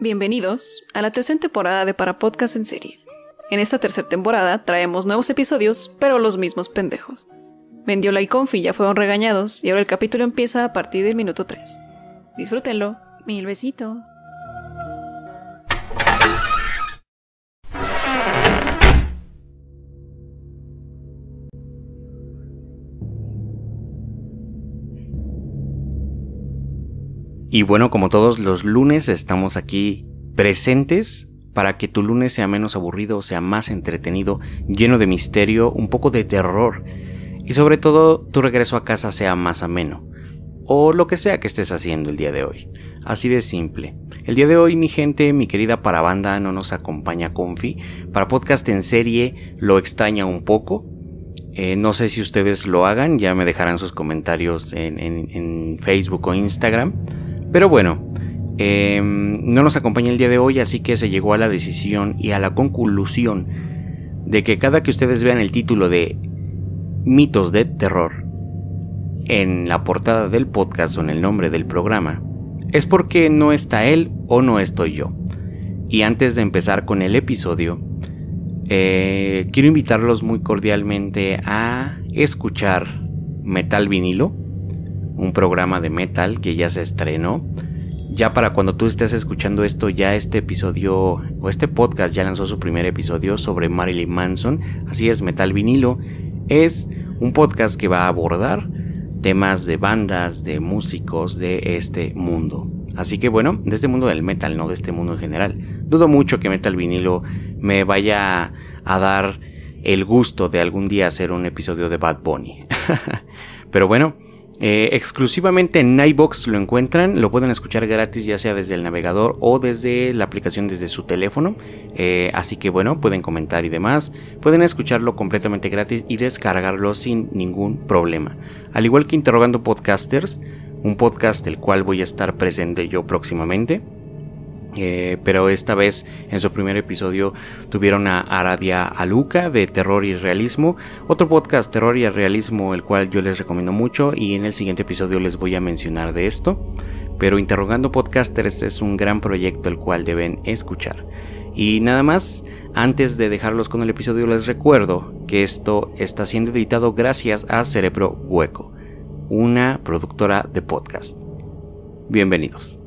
Bienvenidos a la tercera temporada de Para Podcast en serie. En esta tercera temporada traemos nuevos episodios, pero los mismos pendejos. Mendiola y Confi ya fueron regañados y ahora el capítulo empieza a partir del minuto 3. Disfrútenlo. Mil besitos. Y bueno, como todos los lunes estamos aquí presentes para que tu lunes sea menos aburrido, sea más entretenido, lleno de misterio, un poco de terror y sobre todo tu regreso a casa sea más ameno o lo que sea que estés haciendo el día de hoy. Así de simple. El día de hoy, mi gente, mi querida parabanda, no nos acompaña Confi. Para podcast en serie lo extraña un poco. Eh, no sé si ustedes lo hagan, ya me dejarán sus comentarios en Facebook o Instagram. Pero bueno, em, no nos acompaña el día de hoy, así que se llegó a la decisión y a la conclusión de que cada que ustedes vean el título de mitos de terror en la portada del podcast o en el nombre del programa, es porque no está él o no estoy yo. Y antes de empezar con el episodio, eh, quiero invitarlos muy cordialmente a escuchar Metal Vinilo un programa de metal que ya se estrenó. Ya para cuando tú estés escuchando esto, ya este episodio o este podcast ya lanzó su primer episodio sobre Marilyn Manson. Así es, Metal Vinilo es un podcast que va a abordar temas de bandas, de músicos de este mundo. Así que bueno, de este mundo del metal, no de este mundo en general. Dudo mucho que Metal Vinilo me vaya a dar el gusto de algún día hacer un episodio de Bad Bunny. Pero bueno, eh, exclusivamente en Nightbox lo encuentran, lo pueden escuchar gratis ya sea desde el navegador o desde la aplicación desde su teléfono. Eh, así que bueno, pueden comentar y demás. Pueden escucharlo completamente gratis y descargarlo sin ningún problema. Al igual que Interrogando Podcasters, un podcast del cual voy a estar presente yo próximamente. Eh, pero esta vez en su primer episodio tuvieron a Aradia Aluca de Terror y Realismo, otro podcast Terror y Realismo el cual yo les recomiendo mucho y en el siguiente episodio les voy a mencionar de esto. Pero Interrogando Podcasters es un gran proyecto el cual deben escuchar. Y nada más, antes de dejarlos con el episodio les recuerdo que esto está siendo editado gracias a Cerebro Hueco, una productora de podcast. Bienvenidos.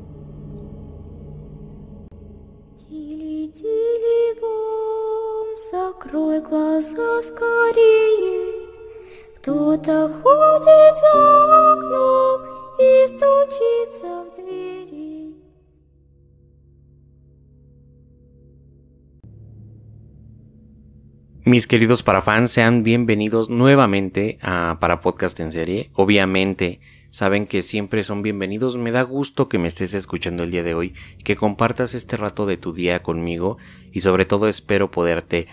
Mis queridos parafans, sean bienvenidos nuevamente a Para Podcast en Serie. Obviamente, saben que siempre son bienvenidos. Me da gusto que me estés escuchando el día de hoy que compartas este rato de tu día conmigo y sobre todo espero poderte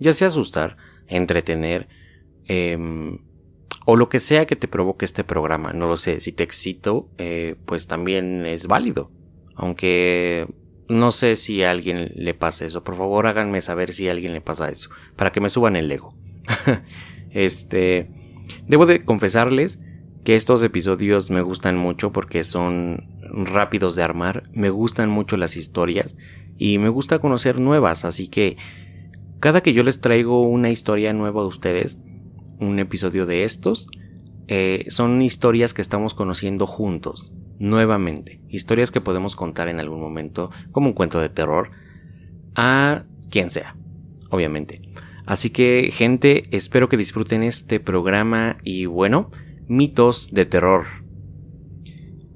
ya sea asustar, entretener em, o lo que sea que te provoque este programa. No lo sé, si te excito, eh, pues también es válido. Aunque no sé si a alguien le pasa eso. Por favor, háganme saber si a alguien le pasa eso. Para que me suban el ego. este. Debo de confesarles que estos episodios me gustan mucho porque son rápidos de armar. Me gustan mucho las historias. Y me gusta conocer nuevas. Así que cada que yo les traigo una historia nueva a ustedes, un episodio de estos, eh, son historias que estamos conociendo juntos, nuevamente. Historias que podemos contar en algún momento, como un cuento de terror, a quien sea, obviamente. Así que, gente, espero que disfruten este programa y bueno, mitos de terror.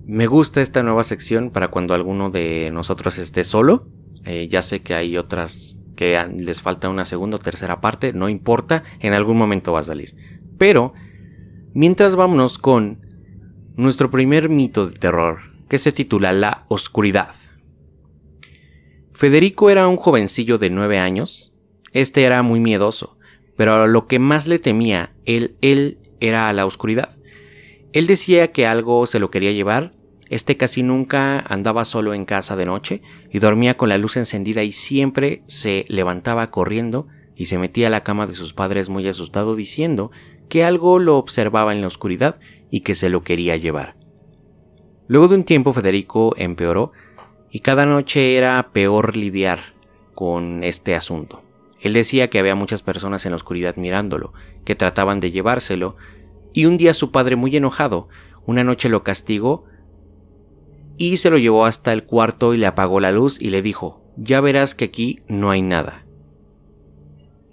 Me gusta esta nueva sección para cuando alguno de nosotros esté solo. Eh, ya sé que hay otras que les falta una segunda o tercera parte, no importa, en algún momento va a salir. Pero, mientras vámonos con nuestro primer mito de terror, que se titula La Oscuridad. Federico era un jovencillo de nueve años. Este era muy miedoso, pero lo que más le temía él, él era a la oscuridad. Él decía que algo se lo quería llevar este casi nunca andaba solo en casa de noche y dormía con la luz encendida y siempre se levantaba corriendo y se metía a la cama de sus padres muy asustado diciendo que algo lo observaba en la oscuridad y que se lo quería llevar. Luego de un tiempo Federico empeoró y cada noche era peor lidiar con este asunto. Él decía que había muchas personas en la oscuridad mirándolo, que trataban de llevárselo, y un día su padre muy enojado, una noche lo castigó y se lo llevó hasta el cuarto y le apagó la luz y le dijo, ya verás que aquí no hay nada.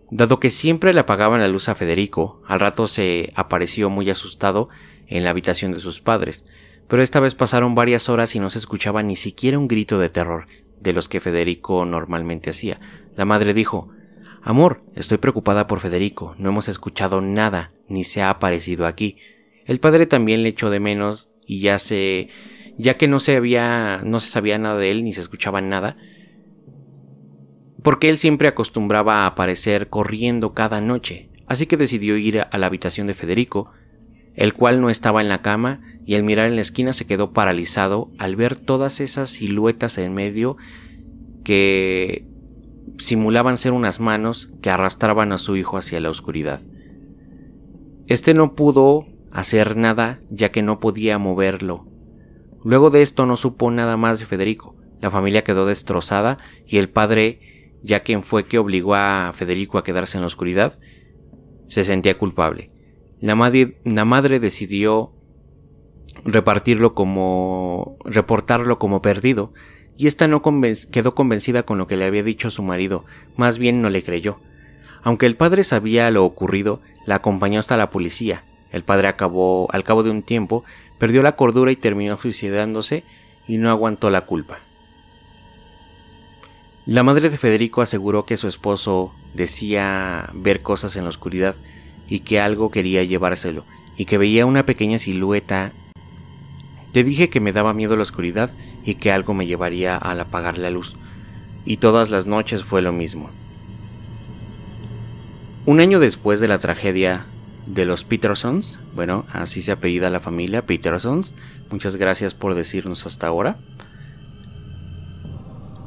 Dado que siempre le apagaban la luz a Federico, al rato se apareció muy asustado en la habitación de sus padres, pero esta vez pasaron varias horas y no se escuchaba ni siquiera un grito de terror de los que Federico normalmente hacía. La madre dijo Amor, estoy preocupada por Federico, no hemos escuchado nada, ni se ha aparecido aquí. El padre también le echó de menos y ya se ya que no se había no se sabía nada de él ni se escuchaba nada, porque él siempre acostumbraba a aparecer corriendo cada noche, así que decidió ir a la habitación de Federico, el cual no estaba en la cama y al mirar en la esquina se quedó paralizado al ver todas esas siluetas en medio que simulaban ser unas manos que arrastraban a su hijo hacia la oscuridad. Este no pudo hacer nada ya que no podía moverlo. Luego de esto no supo nada más de Federico. La familia quedó destrozada y el padre, ya quien fue que obligó a Federico a quedarse en la oscuridad, se sentía culpable. La madre, la madre decidió repartirlo como reportarlo como perdido y ésta no quedó convencida con lo que le había dicho su marido, más bien no le creyó. Aunque el padre sabía lo ocurrido, la acompañó hasta la policía. El padre acabó, al cabo de un tiempo, perdió la cordura y terminó suicidándose y no aguantó la culpa. La madre de Federico aseguró que su esposo decía ver cosas en la oscuridad y que algo quería llevárselo, y que veía una pequeña silueta. Te dije que me daba miedo la oscuridad y que algo me llevaría al apagar la luz, y todas las noches fue lo mismo. Un año después de la tragedia de los Petersons, bueno, así se apellida la familia Petersons, muchas gracias por decirnos hasta ahora.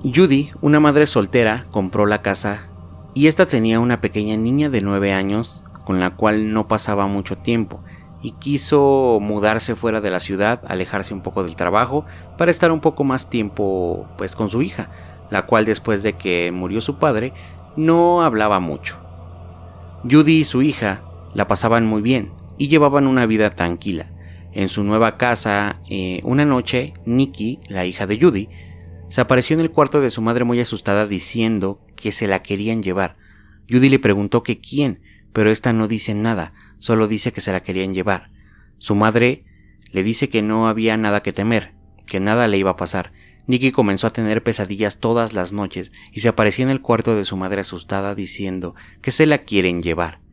Judy, una madre soltera, compró la casa y esta tenía una pequeña niña de 9 años con la cual no pasaba mucho tiempo y quiso mudarse fuera de la ciudad, alejarse un poco del trabajo para estar un poco más tiempo pues con su hija, la cual después de que murió su padre no hablaba mucho. Judy y su hija la pasaban muy bien y llevaban una vida tranquila. En su nueva casa, eh, una noche, Nikki, la hija de Judy, se apareció en el cuarto de su madre muy asustada diciendo que se la querían llevar. Judy le preguntó que quién, pero ésta no dice nada, solo dice que se la querían llevar. Su madre le dice que no había nada que temer, que nada le iba a pasar. Nicky comenzó a tener pesadillas todas las noches y se aparecía en el cuarto de su madre asustada diciendo que se la quieren llevar.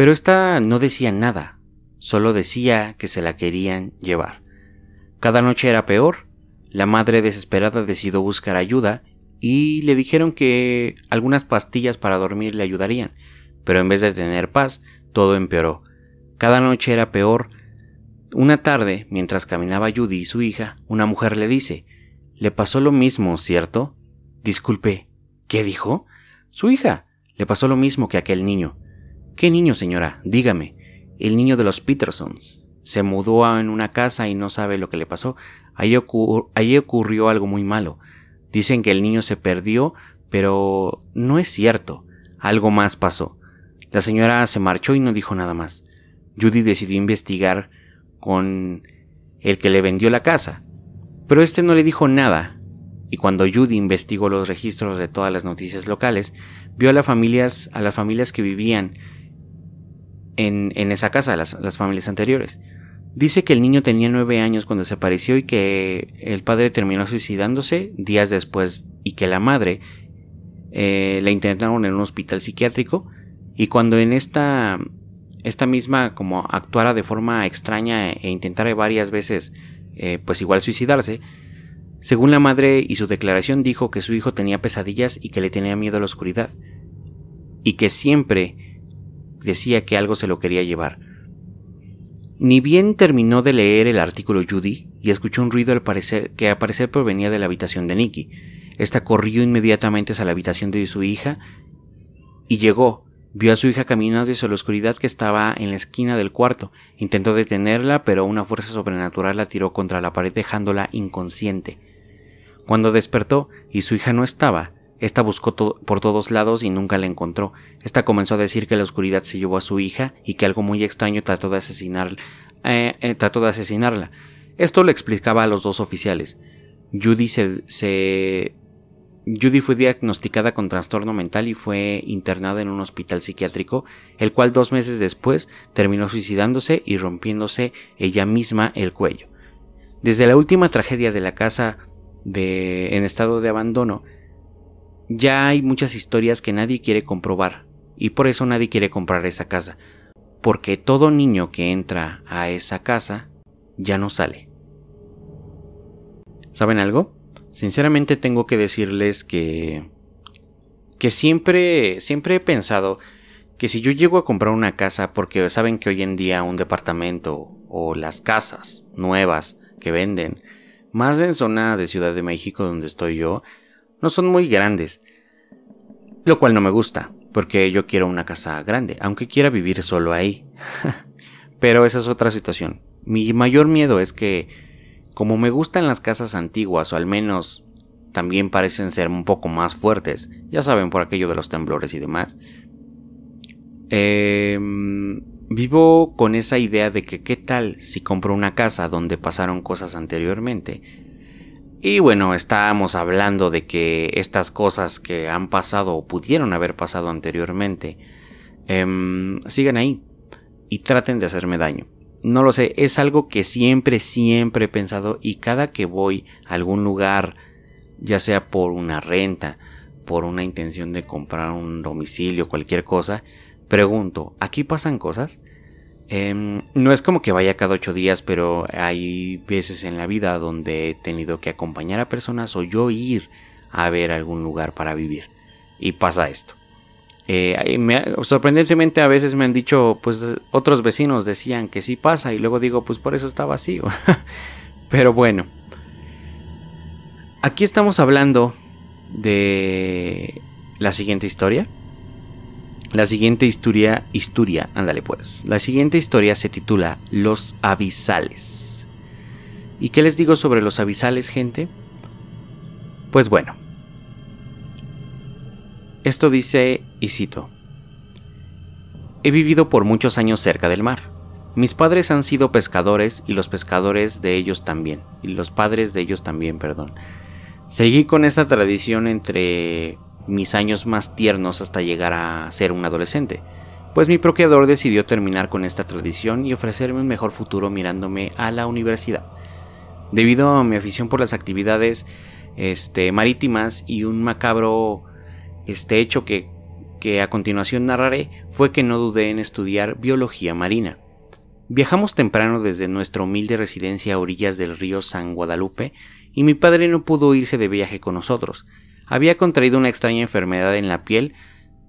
Pero ésta no decía nada, solo decía que se la querían llevar. Cada noche era peor. La madre desesperada decidió buscar ayuda y le dijeron que algunas pastillas para dormir le ayudarían, pero en vez de tener paz, todo empeoró. Cada noche era peor. Una tarde, mientras caminaba Judy y su hija, una mujer le dice, Le pasó lo mismo, ¿cierto? Disculpe, ¿qué dijo? Su hija. Le pasó lo mismo que aquel niño. ¿Qué niño, señora? Dígame. El niño de los Petersons. Se mudó en una casa y no sabe lo que le pasó. Allí, allí ocurrió algo muy malo. Dicen que el niño se perdió, pero no es cierto. Algo más pasó. La señora se marchó y no dijo nada más. Judy decidió investigar con el que le vendió la casa, pero este no le dijo nada, y cuando Judy investigó los registros de todas las noticias locales, vio a las familias, a las familias que vivían en, en esa casa, las, las familias anteriores. Dice que el niño tenía nueve años cuando se apareció y que el padre terminó suicidándose días después y que la madre eh, la intentaron en un hospital psiquiátrico y cuando en esta, esta misma como actuara de forma extraña e intentara varias veces eh, pues igual suicidarse, según la madre y su declaración dijo que su hijo tenía pesadillas y que le tenía miedo a la oscuridad, y que siempre decía que algo se lo quería llevar. Ni bien terminó de leer el artículo Judy y escuchó un ruido al parecer que al parecer provenía de la habitación de Nicky. Esta corrió inmediatamente hacia la habitación de su hija y llegó, Vio a su hija caminando hacia la oscuridad que estaba en la esquina del cuarto. Intentó detenerla, pero una fuerza sobrenatural la tiró contra la pared dejándola inconsciente. Cuando despertó y su hija no estaba, esta buscó por todos lados y nunca la encontró. Esta comenzó a decir que la oscuridad se llevó a su hija y que algo muy extraño trató de eh, eh, trató de asesinarla. Esto le explicaba a los dos oficiales. Judy se, Judy fue diagnosticada con trastorno mental y fue internada en un hospital psiquiátrico, el cual dos meses después terminó suicidándose y rompiéndose ella misma el cuello. Desde la última tragedia de la casa de, en estado de abandono, ya hay muchas historias que nadie quiere comprobar, y por eso nadie quiere comprar esa casa, porque todo niño que entra a esa casa ya no sale. ¿Saben algo? Sinceramente tengo que decirles que que siempre siempre he pensado que si yo llego a comprar una casa porque saben que hoy en día un departamento o las casas nuevas que venden más en zona de Ciudad de México donde estoy yo no son muy grandes. Lo cual no me gusta, porque yo quiero una casa grande, aunque quiera vivir solo ahí. Pero esa es otra situación. Mi mayor miedo es que, como me gustan las casas antiguas, o al menos también parecen ser un poco más fuertes, ya saben por aquello de los temblores y demás, em, vivo con esa idea de que qué tal si compro una casa donde pasaron cosas anteriormente y bueno, estábamos hablando de que estas cosas que han pasado o pudieron haber pasado anteriormente eh, sigan ahí y traten de hacerme daño. No lo sé, es algo que siempre, siempre he pensado y cada que voy a algún lugar, ya sea por una renta, por una intención de comprar un domicilio, cualquier cosa, pregunto, ¿aquí pasan cosas? Em, no es como que vaya cada ocho días, pero hay veces en la vida donde he tenido que acompañar a personas o yo ir a ver algún lugar para vivir. Y pasa esto. Eh, sorprendentemente a veces me han dicho, pues otros vecinos decían que sí pasa y luego digo, pues por eso está vacío. pero bueno. Aquí estamos hablando de la siguiente historia. La siguiente historia, historia, ándale pues. La siguiente historia se titula Los abisales. ¿Y qué les digo sobre los abisales, gente? Pues bueno. Esto dice, y cito, He vivido por muchos años cerca del mar. Mis padres han sido pescadores y los pescadores de ellos también, y los padres de ellos también, perdón. Seguí con esta tradición entre mis años más tiernos hasta llegar a ser un adolescente, pues mi procreador decidió terminar con esta tradición y ofrecerme un mejor futuro mirándome a la universidad. Debido a mi afición por las actividades este, marítimas y un macabro este hecho que, que a continuación narraré, fue que no dudé en estudiar biología marina. Viajamos temprano desde nuestra humilde residencia a orillas del río San Guadalupe y mi padre no pudo irse de viaje con nosotros, había contraído una extraña enfermedad en la piel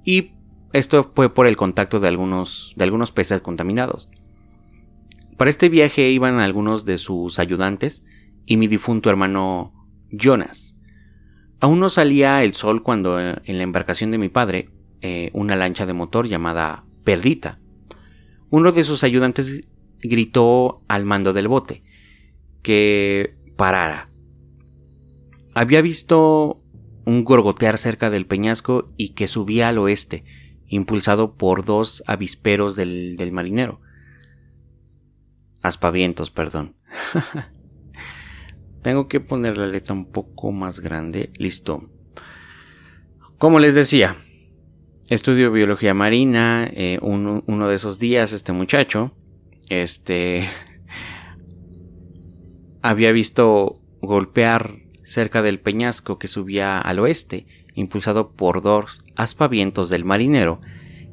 y esto fue por el contacto de algunos, de algunos peces contaminados. Para este viaje iban algunos de sus ayudantes y mi difunto hermano Jonas. Aún no salía el sol cuando eh, en la embarcación de mi padre, eh, una lancha de motor llamada Perdita, uno de sus ayudantes gritó al mando del bote que parara. Había visto un gorgotear cerca del peñasco y que subía al oeste, impulsado por dos avisperos del, del marinero. Aspavientos, perdón. Tengo que poner la letra un poco más grande. Listo. Como les decía, estudio biología marina. Eh, uno, uno de esos días, este muchacho, este, había visto golpear cerca del peñasco que subía al oeste, impulsado por dos aspavientos del marinero,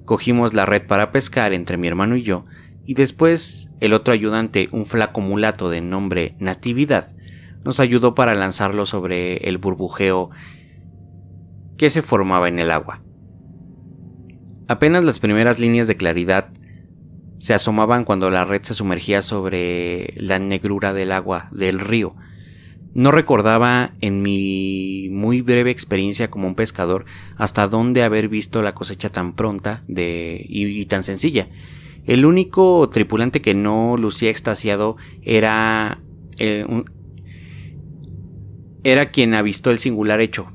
cogimos la red para pescar entre mi hermano y yo, y después el otro ayudante, un flaco mulato de nombre Natividad, nos ayudó para lanzarlo sobre el burbujeo que se formaba en el agua. Apenas las primeras líneas de claridad se asomaban cuando la red se sumergía sobre la negrura del agua del río, no recordaba en mi muy breve experiencia como un pescador hasta dónde haber visto la cosecha tan pronta y, tan sencilla. El único tripulante que no lucía extasiado era eh, era quien avistó el singular hecho.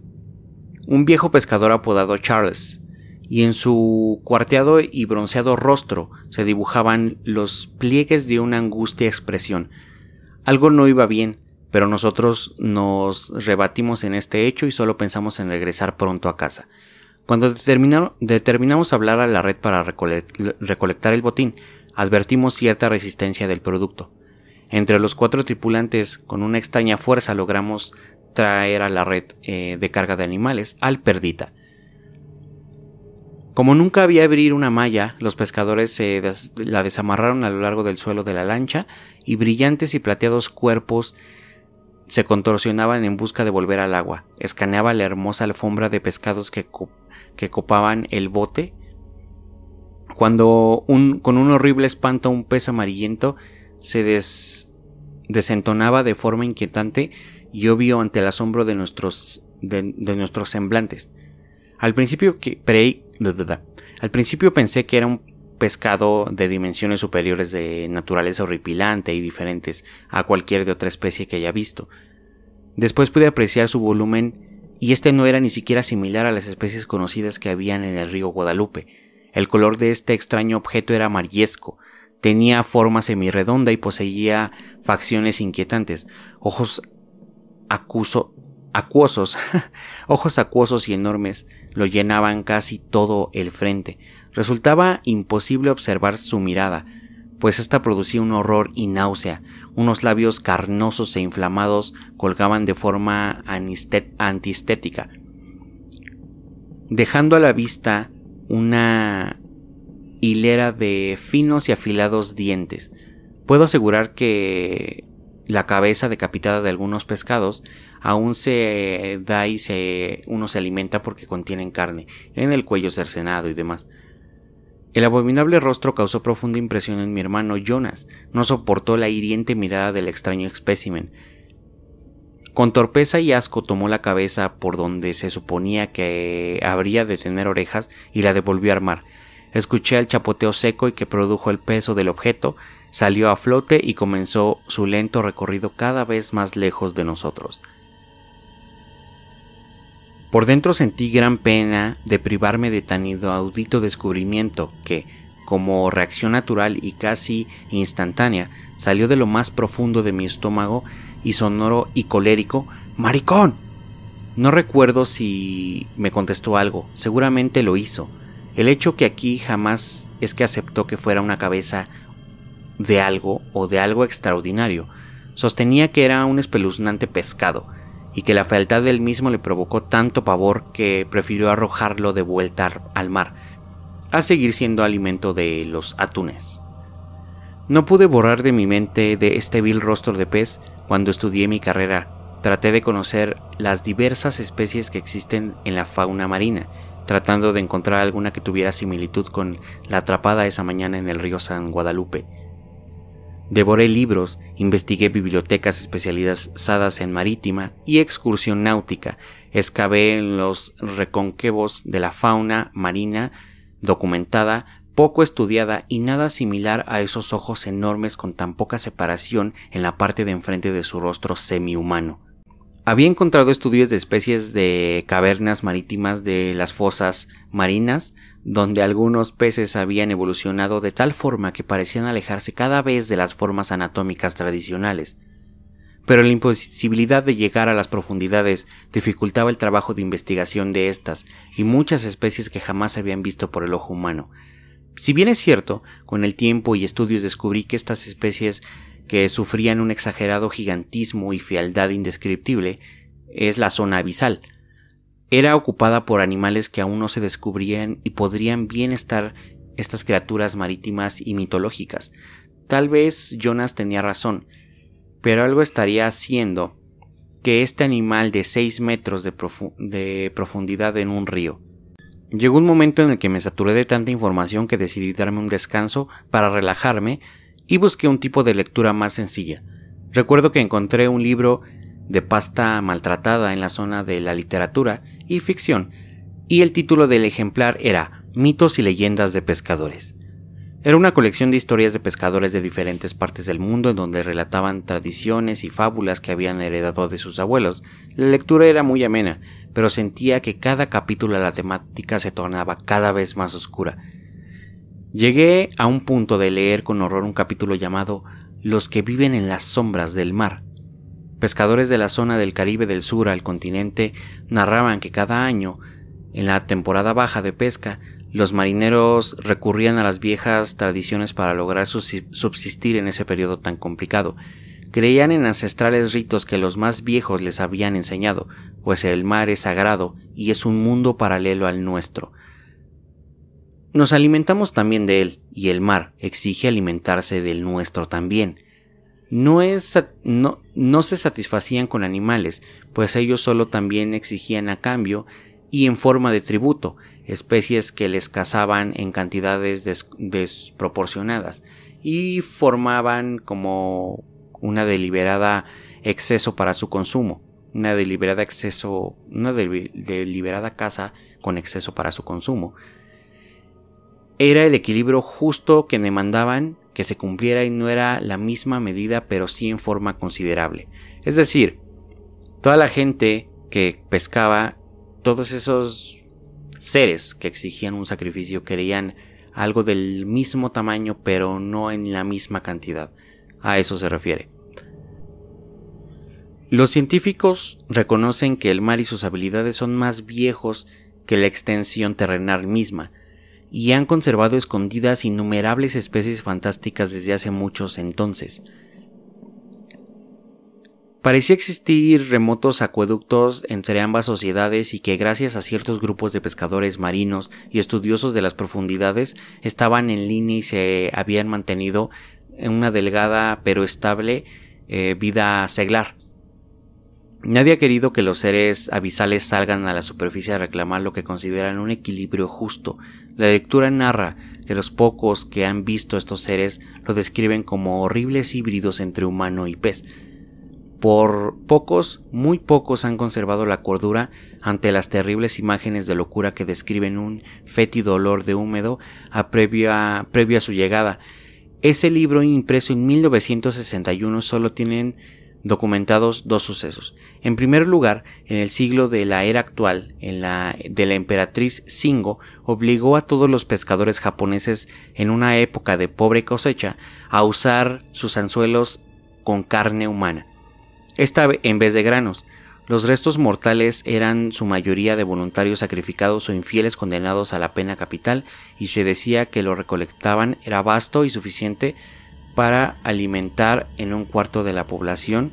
Un viejo pescador apodado Charles, y en su cuarteado y bronceado rostro se dibujaban los pliegues de una angustia expresión. Algo no iba bien, pero nosotros nos rebatimos en este hecho y solo pensamos en regresar pronto a casa. Cuando determinamos hablar a la red para recolectar el botín, advertimos cierta resistencia del producto. Entre los cuatro tripulantes, con una extraña fuerza, logramos traer a la red eh, de carga de animales al perdita. Como nunca había abrir una malla, los pescadores se la desamarraron a lo largo del suelo de la lancha y brillantes y plateados cuerpos se contorsionaban en busca de volver al agua. Escaneaba la hermosa alfombra de pescados que, copaban el bote. Cuando con un horrible espanto un pez amarillento se desentonaba de forma inquietante y obvio ante el asombro de nuestros, de, nuestros semblantes. Al principio, que, al principio pensé que era un pescado de dimensiones superiores de naturaleza horripilante y diferentes a cualquier de otra especie que haya visto. Después pude apreciar su volumen y este no era ni siquiera similar a las especies conocidas que habían en el río Guadalupe. El color de este extraño objeto era amarillesco, tenía forma semirredonda y poseía facciones inquietantes, ojos acuso, acuosos, ojos acuosos y enormes, lo llenaban casi todo el frente. Resultaba imposible observar su mirada, pues ésta producía un horror y náusea. Unos labios carnosos e inflamados colgaban de forma antiestética, dejando a la vista una hilera de finos y afilados dientes. Puedo asegurar que la cabeza decapitada de algunos pescados aún se da y se, uno se alimenta porque contienen carne, en el cuello cercenado y demás. El abominable rostro causó profunda impresión en mi hermano Jonas. No soportó la hiriente mirada del extraño espécimen. Con torpeza y asco tomó la cabeza por donde se suponía que habría de tener orejas y la devolvió a armar. Escuché el chapoteo seco y que produjo el peso del objeto, salió a flote y comenzó su lento recorrido cada vez más lejos de nosotros. Por dentro sentí gran pena de privarme de tan audito descubrimiento que, como reacción natural y casi instantánea, salió de lo más profundo de mi estómago y sonoro y colérico ¡Maricón! No recuerdo si me contestó algo, seguramente lo hizo. El hecho que aquí jamás es que aceptó que fuera una cabeza de algo o de algo extraordinario. Sostenía que era un espeluznante pescado, y que la fealdad del mismo le provocó tanto pavor que prefirió arrojarlo de vuelta al mar, a seguir siendo alimento de los atunes. No pude borrar de mi mente de este vil rostro de pez cuando estudié mi carrera. Traté de conocer las diversas especies que existen en la fauna marina, tratando de encontrar alguna que tuviera similitud con la atrapada esa mañana en el río San Guadalupe. Devoré libros, investigué bibliotecas especializadas en marítima y excursión náutica, excavé en los reconquebos de la fauna marina documentada, poco estudiada y nada similar a esos ojos enormes con tan poca separación en la parte de enfrente de su rostro semi-humano. Había encontrado estudios de especies de cavernas marítimas de las fosas marinas, donde algunos peces habían evolucionado de tal forma que parecían alejarse cada vez de las formas anatómicas tradicionales. Pero la imposibilidad de llegar a las profundidades dificultaba el trabajo de investigación de estas y muchas especies que jamás se habían visto por el ojo humano. Si bien es cierto, con el tiempo y estudios descubrí que estas especies que sufrían un exagerado gigantismo y fealdad indescriptible es la zona abisal, era ocupada por animales que aún no se descubrían y podrían bien estar estas criaturas marítimas y mitológicas. Tal vez Jonas tenía razón, pero algo estaría haciendo que este animal de 6 metros de, de, profundidad en un río. Llegó un momento en el que me saturé de tanta información que decidí darme un descanso para relajarme y busqué un tipo de lectura más sencilla. Recuerdo que encontré un libro de pasta maltratada en la zona de la literatura y ficción, y el título del ejemplar era Mitos y leyendas de pescadores. Era una colección de historias de pescadores de diferentes partes del mundo en donde relataban tradiciones y fábulas que habían heredado de sus abuelos. La lectura era muy amena, pero sentía que cada capítulo la temática se tornaba cada vez más oscura. Llegué a un punto de leer con horror un capítulo llamado Los que viven en las sombras del mar. Pescadores de la zona del Caribe del Sur al continente narraban que cada año, en la temporada baja de pesca, los marineros recurrían a las viejas tradiciones para lograr subsistir en ese periodo tan complicado. Creían en ancestrales ritos que los más viejos les habían enseñado, pues el mar es sagrado y es un mundo paralelo al nuestro. Nos alimentamos también de él, y el mar exige alimentarse del nuestro también. No, es, no, no se satisfacían con animales, pues ellos solo también exigían a cambio y en forma de tributo, especies que les cazaban en cantidades desproporcionadas y formaban como una deliberada exceso para su consumo, una deliberada exceso, una deliberada caza con exceso para su consumo. Era el equilibrio justo que demandaban que se cumpliera y no era la misma medida pero sí en forma considerable. Es decir, toda la gente que pescaba, todos esos seres que exigían un sacrificio querían algo del mismo tamaño pero no en la misma cantidad. A eso se refiere. Los científicos reconocen que el mar y sus habilidades son más viejos que la extensión terrenal misma, y han conservado escondidas innumerables especies fantásticas desde hace muchos entonces. Parecía existir remotos acueductos entre ambas sociedades y que gracias a ciertos grupos de pescadores marinos y estudiosos de las profundidades estaban en línea y se habían mantenido en una delgada pero estable eh, vida seglar. Nadie ha querido que los seres abisales salgan a la superficie a reclamar lo que consideran un equilibrio justo. La lectura narra que los pocos que han visto estos seres lo describen como horribles híbridos entre humano y pez. Por pocos, muy pocos han conservado la cordura ante las terribles imágenes de locura que describen un fétido olor de húmedo a previa, previo a su llegada. Ese libro impreso en 1961 solo tienen documentados dos sucesos. En primer lugar, en el siglo de la era actual, en la de la emperatriz Singo, obligó a todos los pescadores japoneses en una época de pobre cosecha a usar sus anzuelos con carne humana. Esta en vez de granos. Los restos mortales eran su mayoría de voluntarios sacrificados o infieles condenados a la pena capital y se decía que lo recolectaban era vasto y suficiente para alimentar en un cuarto de la población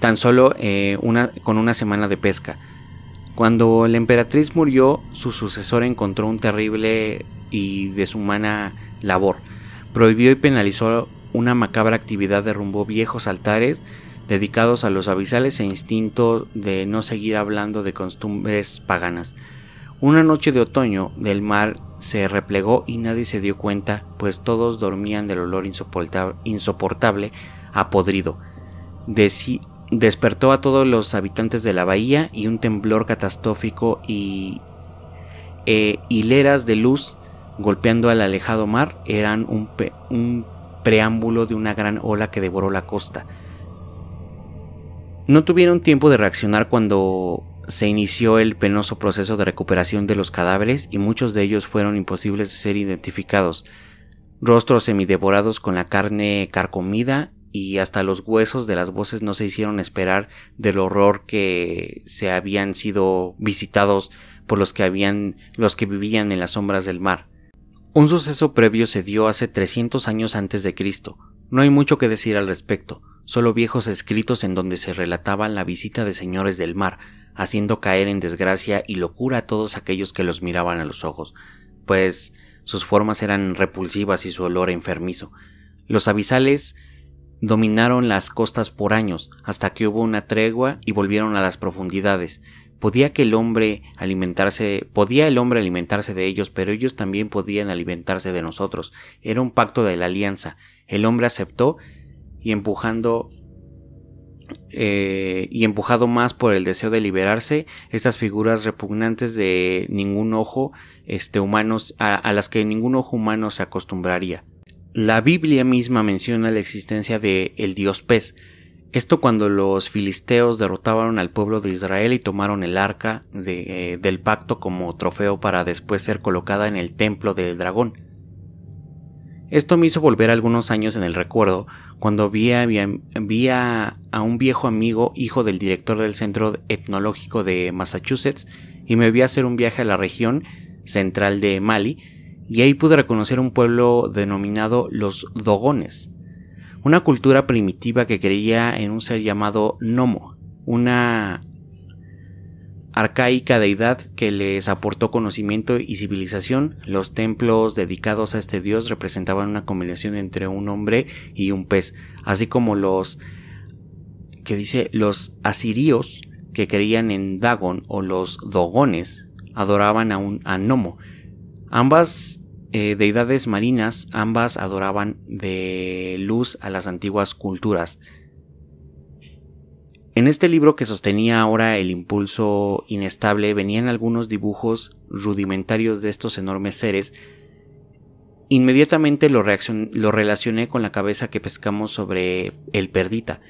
tan solo eh, una, con una semana de pesca. Cuando la emperatriz murió, su sucesor encontró un terrible y deshumana labor. Prohibió y penalizó una macabra actividad, derrumbó viejos altares dedicados a los abisales e instinto de no seguir hablando de costumbres paganas. Una noche de otoño del mar se replegó y nadie se dio cuenta, pues todos dormían del olor insoportable, a podrido. despertó a todos los habitantes de la bahía y un temblor catastrófico y eh, hileras de luz golpeando al alejado mar eran un preámbulo de una gran ola que devoró la costa. No tuvieron tiempo de reaccionar cuando se inició el penoso proceso de recuperación de los cadáveres y muchos de ellos fueron imposibles de ser identificados. Rostros semidevorados con la carne carcomida y hasta los huesos de las voces no se hicieron esperar del horror que se habían sido visitados por los que habían los que vivían en las sombras del mar. Un suceso previo se dio hace 300 años antes de Cristo. No hay mucho que decir al respecto, solo viejos escritos en donde se relataban la visita de señores del mar, haciendo caer en desgracia y locura a todos aquellos que los miraban a los ojos, pues sus formas eran repulsivas y su olor enfermizo. Los abisales dominaron las costas por años, hasta que hubo una tregua y volvieron a las profundidades. Podía que el hombre alimentarse, podía el hombre alimentarse de ellos, pero ellos también podían alimentarse de nosotros. Era un pacto de la alianza. El hombre aceptó y empujando eh, y empujado más por el deseo de liberarse, estas figuras repugnantes de ningún ojo este, humanos, a, las que ningún ojo humano se acostumbraría. La Biblia misma menciona la existencia de el dios pez. Esto cuando los filisteos derrotaron al pueblo de Israel y tomaron el arca de, eh, del pacto como trofeo para después ser colocada en el templo del dragón. Esto me hizo volver algunos años en el recuerdo cuando vi a, a, un viejo amigo, hijo del director del Centro Etnológico de Massachusetts, y me vi a hacer un viaje a la región central de Mali, y ahí pude reconocer un pueblo denominado los Dogones, una cultura primitiva que creía en un ser llamado Nomo, una arcaica deidad que les aportó conocimiento y civilización. Los templos dedicados a este dios representaban una combinación entre un hombre y un pez, así como los que dice los asirios que creían en Dagon o los Dogones adoraban a un a Nomo. Ambas eh, deidades marinas, ambas adoraban de luz a las antiguas culturas. En este libro que sostenía ahora el impulso inestable venían algunos dibujos rudimentarios de estos enormes seres. Inmediatamente lo, relacioné con la cabeza que pescamos sobre el perdita.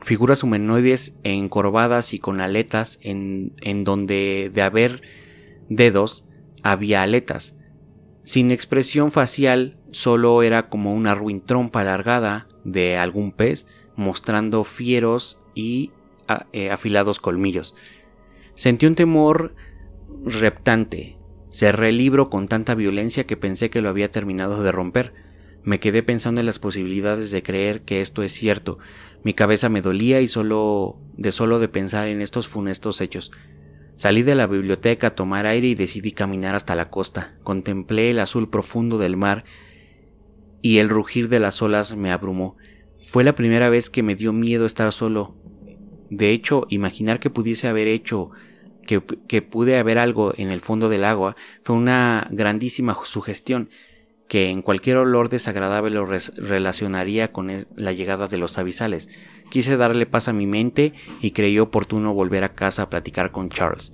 Figuras humanoides encorvadas y con aletas en, en donde de haber dedos había aletas. Sin expresión facial, solo era como una ruin trompa alargada de algún pez, mostrando fieros y eh, afilados colmillos. Sentí un temor reptante. Cerré el libro con tanta violencia que pensé que lo había terminado de romper. Me quedé pensando en las posibilidades de creer que esto es cierto. Mi cabeza me dolía y solo de solo de pensar en estos funestos hechos. Salí de la biblioteca a tomar aire y decidí caminar hasta la costa. Contemplé el azul profundo del mar y el rugir de las olas me abrumó. Fue la primera vez que me dio miedo estar solo. De hecho, imaginar que pudiese haber hecho que, pude haber algo en el fondo del agua fue una grandísima sugestión que en cualquier olor desagradable lo relacionaría con la llegada de los avisales. Quise darle paz a mi mente y creí oportuno volver a casa a platicar con Charles,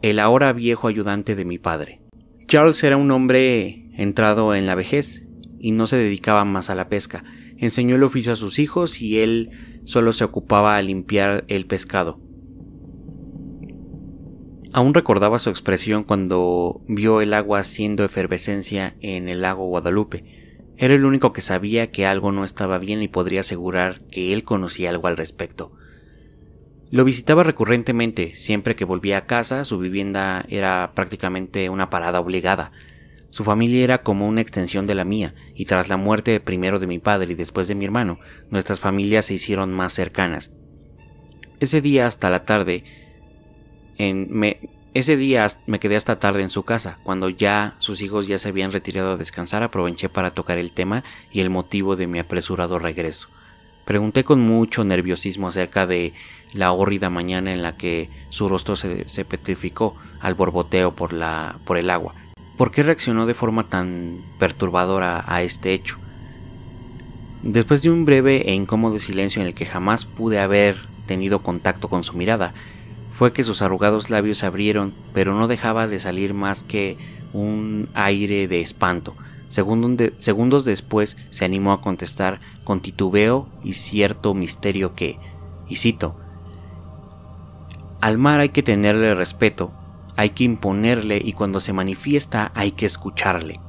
el ahora viejo ayudante de mi padre. Charles era un hombre entrado en la vejez y no se dedicaba más a la pesca. Enseñó el oficio a sus hijos y él solo se ocupaba a limpiar el pescado. Aún recordaba su expresión cuando vio el agua haciendo efervescencia en el lago Guadalupe. Era el único que sabía que algo no estaba bien y podría asegurar que él conocía algo al respecto. Lo visitaba recurrentemente, siempre que volvía a casa, su vivienda era prácticamente una parada obligada. Su familia era como una extensión de la mía, y tras la muerte primero de mi padre y después de mi hermano, nuestras familias se hicieron más cercanas. Ese día hasta la tarde, en, me, ese día me quedé hasta tarde en su casa. Cuando ya sus hijos ya se habían retirado a descansar, aproveché para tocar el tema y el motivo de mi apresurado regreso. Pregunté con mucho nerviosismo acerca de la hórrida mañana en la que su rostro se, petrificó al borboteo por, la, por el agua. ¿Por qué reaccionó de forma tan perturbadora a este hecho? Después de un breve e incómodo silencio en el que jamás pude haber tenido contacto con su mirada, fue que sus arrugados labios se abrieron, pero no dejaba de salir más que un aire de espanto. segundos después se animó a contestar con titubeo y cierto misterio que, y cito, al mar hay que tenerle respeto, hay que imponerle y cuando se manifiesta hay que escucharle.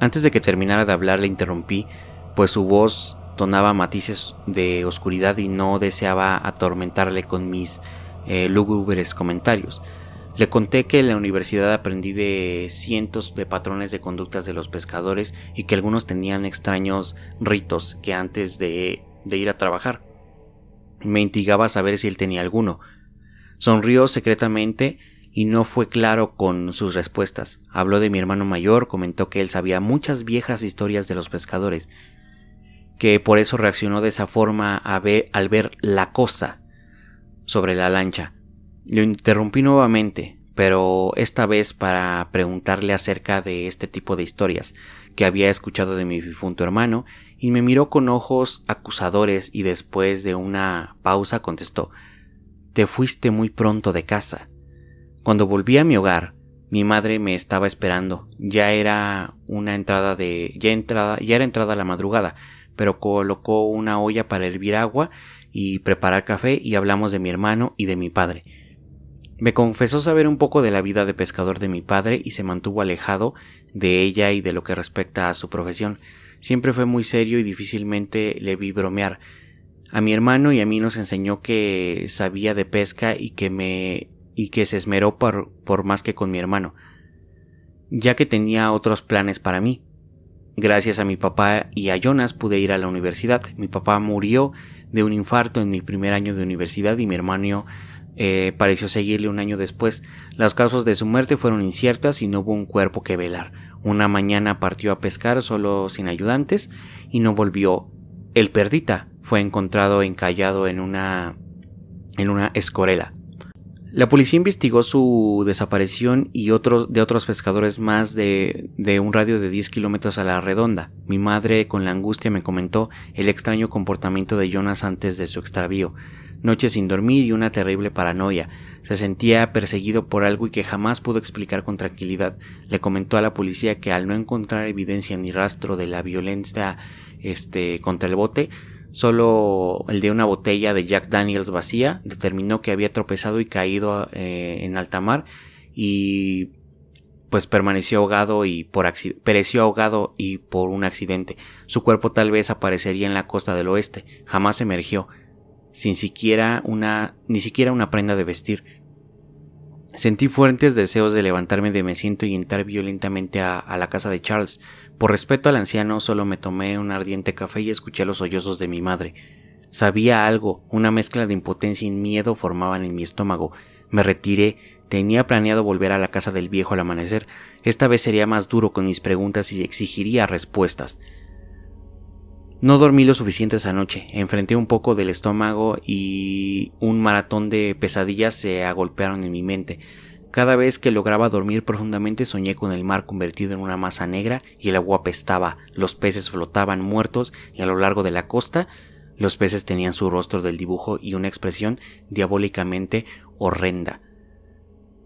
Antes de que terminara de hablar le interrumpí, pues su voz tonaba matices de oscuridad y no deseaba atormentarle con mis eh, lúgubres comentarios. Le conté que en la universidad aprendí de cientos de patrones de conductas de los pescadores y que algunos tenían extraños ritos que antes de, de ir a trabajar. Me intrigaba saber si él tenía alguno. Sonrió secretamente y no fue claro con sus respuestas. Habló de mi hermano mayor, comentó que él sabía muchas viejas historias de los pescadores, que por eso reaccionó de esa forma al ver la cosa sobre la lancha. Lo interrumpí nuevamente, pero esta vez para preguntarle acerca de este tipo de historias que había escuchado de mi difunto hermano, y me miró con ojos acusadores y después de una pausa contestó Te fuiste muy pronto de casa. Cuando volví a mi hogar, mi madre me estaba esperando. Ya era una entrada de. ya entrada. ya era entrada la madrugada pero colocó una olla para hervir agua y preparar café y hablamos de mi hermano y de mi padre. Me confesó saber un poco de la vida de pescador de mi padre y se mantuvo alejado de ella y de lo que respecta a su profesión. Siempre fue muy serio y difícilmente le vi bromear. A mi hermano y a mí nos enseñó que sabía de pesca y que me y que se esmeró por, por más que con mi hermano, ya que tenía otros planes para mí. Gracias a mi papá y a Jonas pude ir a la universidad. Mi papá murió de un infarto en mi primer año de universidad y mi hermano eh, pareció seguirle un año después. Las causas de su muerte fueron inciertas y no hubo un cuerpo que velar. Una mañana partió a pescar solo sin ayudantes y no volvió. El perdita fue encontrado encallado en una en una escorela. La policía investigó su desaparición y otros de otros pescadores más de, de un radio de 10 kilómetros a la redonda. Mi madre, con la angustia, me comentó el extraño comportamiento de Jonas antes de su extravío. Noches sin dormir y una terrible paranoia. Se sentía perseguido por algo y que jamás pudo explicar con tranquilidad. Le comentó a la policía que al no encontrar evidencia ni rastro de la violencia este contra el bote, Solo el de una botella de Jack Daniels vacía determinó que había tropezado y caído eh, en alta mar y pues permaneció ahogado y por pereció ahogado y por un accidente. Su cuerpo tal vez aparecería en la costa del oeste. Jamás emergió, sin siquiera una ni siquiera una prenda de vestir. Sentí fuertes deseos de levantarme de mi asiento y entrar violentamente a, la casa de Charles. Por respeto al anciano solo me tomé un ardiente café y escuché los sollozos de mi madre. Sabía algo, una mezcla de impotencia y miedo formaban en mi estómago. Me retiré, tenía planeado volver a la casa del viejo al amanecer. Esta vez sería más duro con mis preguntas y exigiría respuestas. No dormí lo suficiente esa noche, enfrenté un poco del estómago y un maratón de pesadillas se agolpearon en mi mente. Cada vez que lograba dormir profundamente soñé con el mar convertido en una masa negra y el agua apestaba, los peces flotaban muertos y a lo largo de la costa los peces tenían su rostro del dibujo y una expresión diabólicamente horrenda.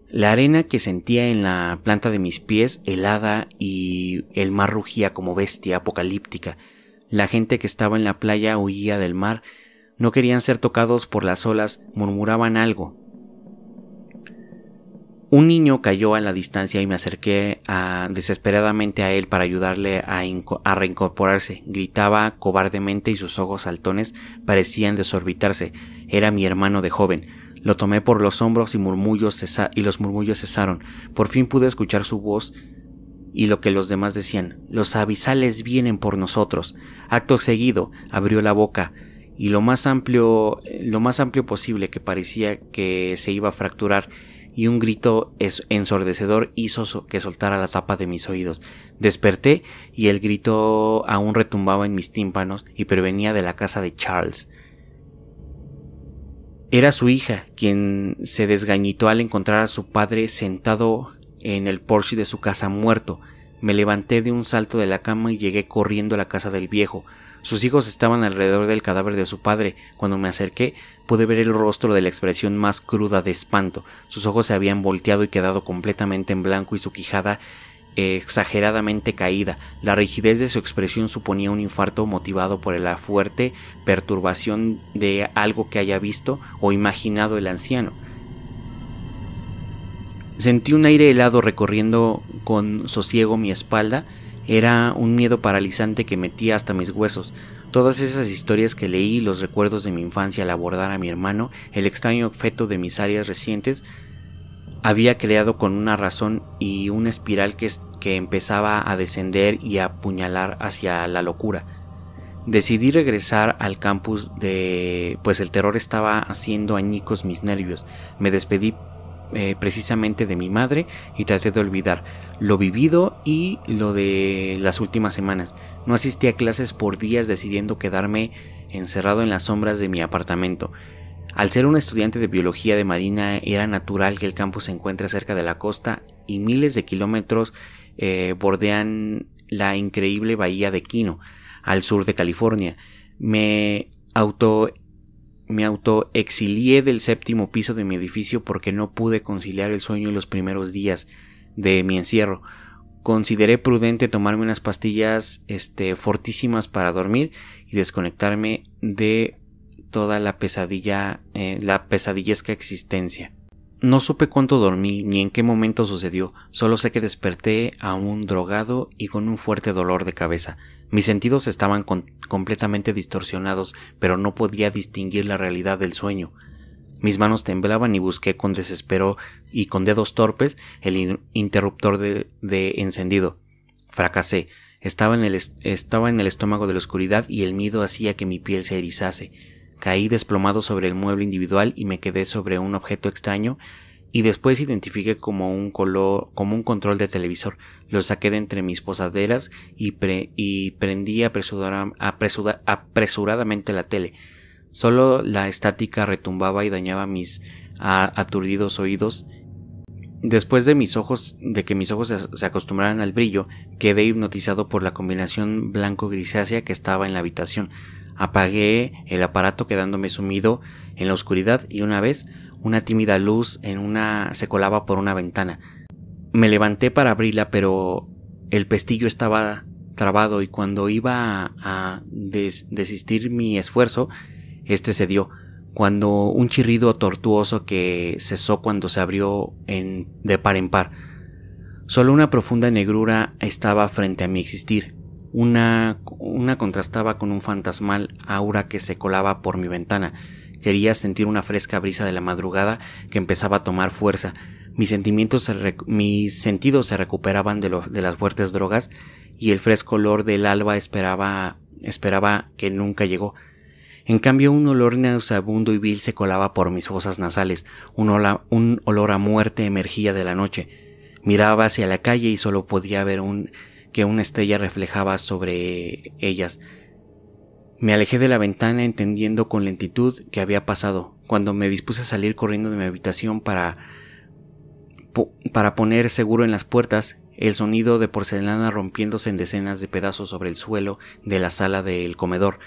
La arena que sentía en la planta de mis pies helada y el mar rugía como bestia apocalíptica. La gente que estaba en la playa huía del mar, no querían ser tocados por las olas, murmuraban algo. Un niño cayó a la distancia y me acerqué desesperadamente a él para ayudarle a, reincorporarse. Gritaba cobardemente y sus ojos saltones parecían desorbitarse. Era mi hermano de joven. Lo tomé por los hombros y los murmullos cesaron. Por fin pude escuchar su voz y lo que los demás decían, los abisales vienen por nosotros. Acto seguido abrió la boca y lo más amplio, lo más amplio posible que parecía que se iba a fracturar y un grito ensordecedor hizo que soltara la tapa de mis oídos. Desperté y el grito aún retumbaba en mis tímpanos y prevenía de la casa de Charles. Era su hija quien se desgañitó al encontrar a su padre sentado en el porche de su casa muerto. Me levanté de un salto de la cama y llegué corriendo a la casa del viejo. Sus hijos estaban alrededor del cadáver de su padre. Cuando me acerqué, pude ver el rostro de la expresión más cruda de espanto. Sus ojos se habían volteado y quedado completamente en blanco y su quijada exageradamente caída. La rigidez de su expresión suponía un infarto motivado por la fuerte perturbación de algo que haya visto o imaginado el anciano. Sentí un aire helado recorriendo con sosiego mi espalda. Era un miedo paralizante que metía hasta mis huesos. Todas esas historias que leí, los recuerdos de mi infancia al abordar a mi hermano, el extraño objeto de mis áreas recientes, había creado con una razón y una espiral que, que empezaba a descender y a apuñalar hacia la locura. Decidí regresar al campus de... pues el terror estaba haciendo añicos mis nervios. Me despedí eh, precisamente de mi madre y traté de olvidar lo vivido y lo de las últimas semanas. No asistí a clases por días decidiendo quedarme encerrado en las sombras de mi apartamento. Al ser un estudiante de biología de marina era natural que el campus se encuentre cerca de la costa y miles de kilómetros eh, bordean la increíble bahía de Quino, al sur de California. Me auto me autoexilié del séptimo piso de mi edificio porque no pude conciliar el sueño en los primeros días de mi encierro. Consideré prudente tomarme unas pastillas este, fortísimas para dormir y desconectarme de toda la pesadilla, eh, la pesadillesca existencia. No supe cuánto dormí ni en qué momento sucedió, solo sé que desperté aún drogado y con un fuerte dolor de cabeza. Mis sentidos estaban completamente distorsionados, pero no podía distinguir la realidad del sueño. Mis manos temblaban y busqué con desespero y con dedos torpes el interruptor de, encendido. Fracasé. Estaba en, el estaba en el estómago de la oscuridad y el miedo hacía que mi piel se erizase. Caí desplomado sobre el mueble individual y me quedé sobre un objeto extraño y después identifiqué como un, color, como un control de televisor. Lo saqué de entre mis posaderas y, y prendí apresuradamente la tele. Solo la estática retumbaba y dañaba mis aturdidos oídos. Después de mis ojos, de que mis ojos se acostumbraran al brillo, quedé hipnotizado por la combinación blanco-grisácea que estaba en la habitación. Apagué el aparato quedándome sumido en la oscuridad y una vez una tímida luz en una se colaba por una ventana. Me levanté para abrirla, pero el pestillo estaba trabado y cuando iba a, desistir mi esfuerzo, este se dio, cuando un chirrido tortuoso que cesó cuando se abrió en, de par en par. Solo una profunda negrura estaba frente a mi existir, una, una contrastaba con un fantasmal aura que se colaba por mi ventana. Quería sentir una fresca brisa de la madrugada que empezaba a tomar fuerza. Mis sentimientos mis sentidos se recuperaban de, las fuertes drogas y el fresco olor del alba esperaba, esperaba que nunca llegó. En cambio, un olor nauseabundo y vil se colaba por mis fosas nasales, un, olor a muerte emergía de la noche. Miraba hacia la calle y solo podía ver que una estrella reflejaba sobre ellas. Me alejé de la ventana entendiendo con lentitud que había pasado, cuando me dispuse a salir corriendo de mi habitación para para poner seguro en las puertas el sonido de porcelana rompiéndose en decenas de pedazos sobre el suelo de la sala del comedor.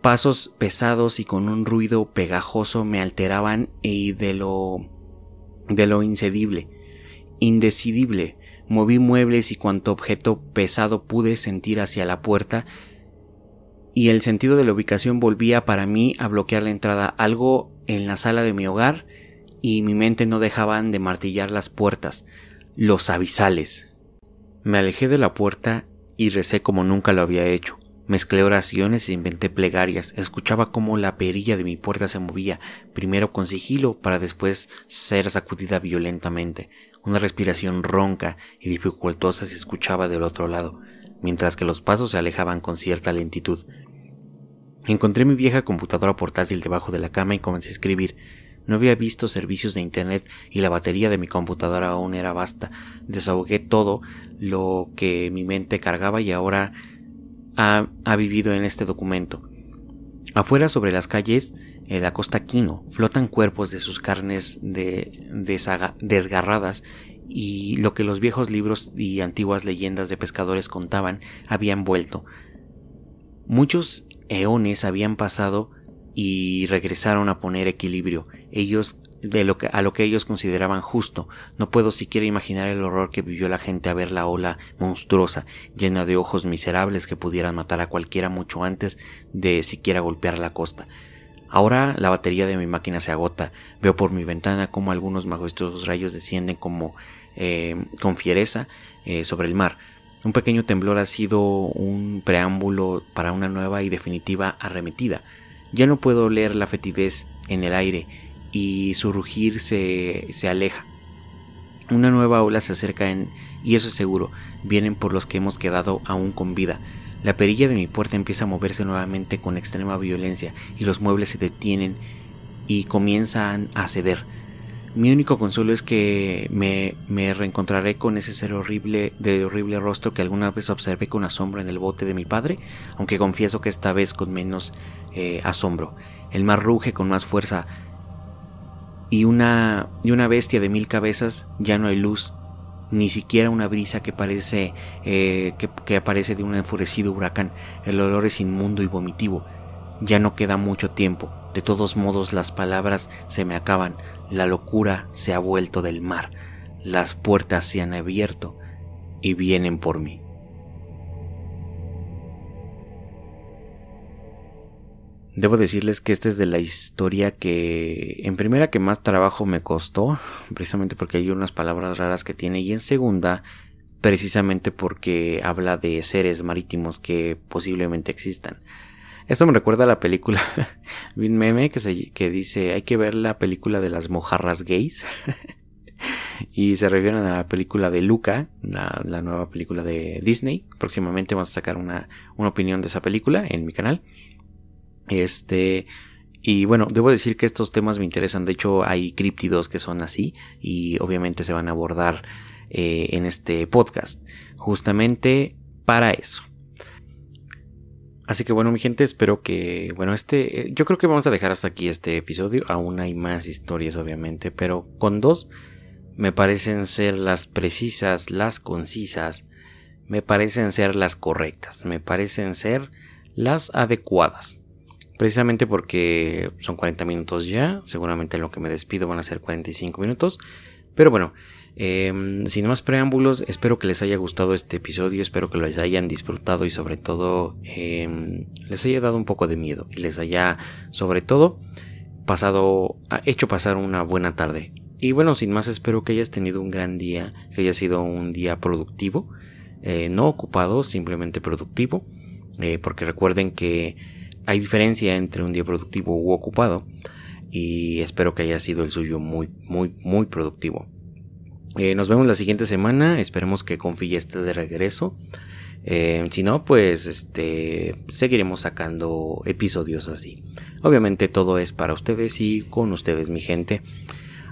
Pasos pesados y con un ruido pegajoso me alteraban y de lo de lo incedible, indecidible, Moví muebles y cuanto objeto pesado pude sentir hacia la puerta y el sentido de la ubicación volvía para mí a bloquear la entrada. Algo en la sala de mi hogar y mi mente no dejaban de martillar las puertas, los avisales. Me alejé de la puerta y recé como nunca lo había hecho. Mezclé oraciones e inventé plegarias. Escuchaba cómo la perilla de mi puerta se movía, primero con sigilo para después ser sacudida violentamente. Una respiración ronca y dificultosa se escuchaba del otro lado, mientras que los pasos se alejaban con cierta lentitud. Encontré mi vieja computadora portátil debajo de la cama y comencé a escribir. No había visto servicios de Internet y la batería de mi computadora aún era vasta. Desahogué todo lo que mi mente cargaba y ahora ha, vivido en este documento. Afuera sobre las calles de la costa Quino flotan cuerpos de sus carnes de, desgarradas y lo que los viejos libros y antiguas leyendas de pescadores contaban habían vuelto. Muchos eones habían pasado y regresaron a poner equilibrio. Ellos de lo que, a lo que ellos consideraban justo. No puedo siquiera imaginar el horror que vivió la gente a ver la ola monstruosa, llena de ojos miserables que pudieran matar a cualquiera mucho antes de siquiera golpear la costa. Ahora la batería de mi máquina se agota. Veo por mi ventana como algunos majestuosos rayos descienden como eh, con fiereza eh, sobre el mar. Un pequeño temblor ha sido un preámbulo para una nueva y definitiva arremetida. Ya no puedo leer la fetidez en el aire y su rugir se, se aleja. Una nueva ola se acerca en, y eso es seguro, vienen por los que hemos quedado aún con vida. La perilla de mi puerta empieza a moverse nuevamente con extrema violencia y los muebles se detienen y comienzan a ceder. Mi único consuelo es que me, me, reencontraré con ese ser horrible de horrible rostro que alguna vez observé con asombro en el bote de mi padre, aunque confieso que esta vez con menos eh, asombro. El mar ruge con más fuerza y una, y una bestia de mil cabezas ya no hay luz ni siquiera una brisa que parece eh, que, aparece de un enfurecido huracán. El olor es inmundo y vomitivo. Ya no queda mucho tiempo. De todos modos las palabras se me acaban. La locura se ha vuelto del mar. Las puertas se han abierto y vienen por mí. Debo decirles que esta es de la historia que en primera que más trabajo me costó, precisamente porque hay unas palabras raras que tiene, y en segunda precisamente porque habla de seres marítimos que posiblemente existan. Esto me recuerda a la película, vi meme que, dice hay que ver la película de las mojarras gays. y se refieren a la película de Luca, la, la, nueva película de Disney. Próximamente vamos a sacar una, una opinión de esa película en mi canal. Este, y bueno, debo decir que estos temas me interesan. De hecho, hay críptidos que son así y obviamente se van a abordar eh, en este podcast. Justamente para eso. Así que bueno, mi gente, espero que, bueno, este, yo creo que vamos a dejar hasta aquí este episodio. Aún hay más historias, obviamente, pero con dos me parecen ser las precisas, las concisas, me parecen ser las correctas, me parecen ser las adecuadas. Precisamente porque son 40 minutos ya, seguramente en lo que me despido van a ser 45 minutos. Pero bueno, em, sin más preámbulos, espero que les haya gustado este episodio, espero que lo hayan disfrutado y sobre todo em, les haya dado un poco de miedo y les haya sobre todo pasado, hecho pasar una buena tarde. Y bueno, sin más espero que hayas tenido un gran día, que haya sido un día productivo, eh, no ocupado, simplemente productivo, eh, porque recuerden que hay diferencia entre un día productivo u ocupado y espero que haya sido el suyo muy, muy, muy productivo. Eh, nos vemos la siguiente semana, esperemos que Confi esté de regreso. Eh, si no, pues este seguiremos sacando episodios así. Obviamente todo es para ustedes y con ustedes, mi gente.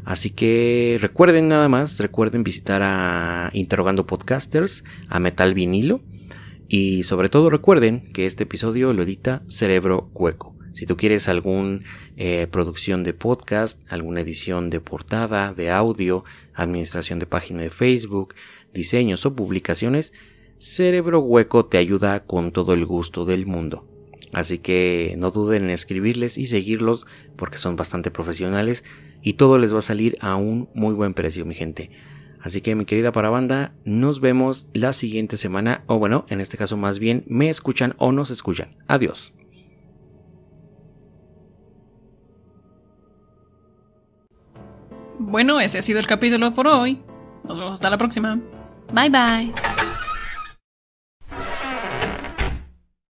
Así que recuerden nada más, recuerden visitar a Interrogando Podcasters, a Metal Vinilo. Y sobre todo recuerden que este episodio lo edita Cerebro Hueco. Si tú quieres alguna eh, producción de podcast, alguna edición de portada, de audio, administración de página de Facebook, diseños o publicaciones, Cerebro Hueco te ayuda con todo el gusto del mundo. Así que no duden en escribirles y seguirlos porque son bastante profesionales y todo les va a salir a un muy buen precio, mi gente. Así que mi querida parabanda, nos vemos la siguiente semana, o bueno, en este caso más bien, me escuchan o nos escuchan. Adiós. Bueno, ese ha sido el capítulo por hoy. Nos vemos hasta la próxima. Bye bye.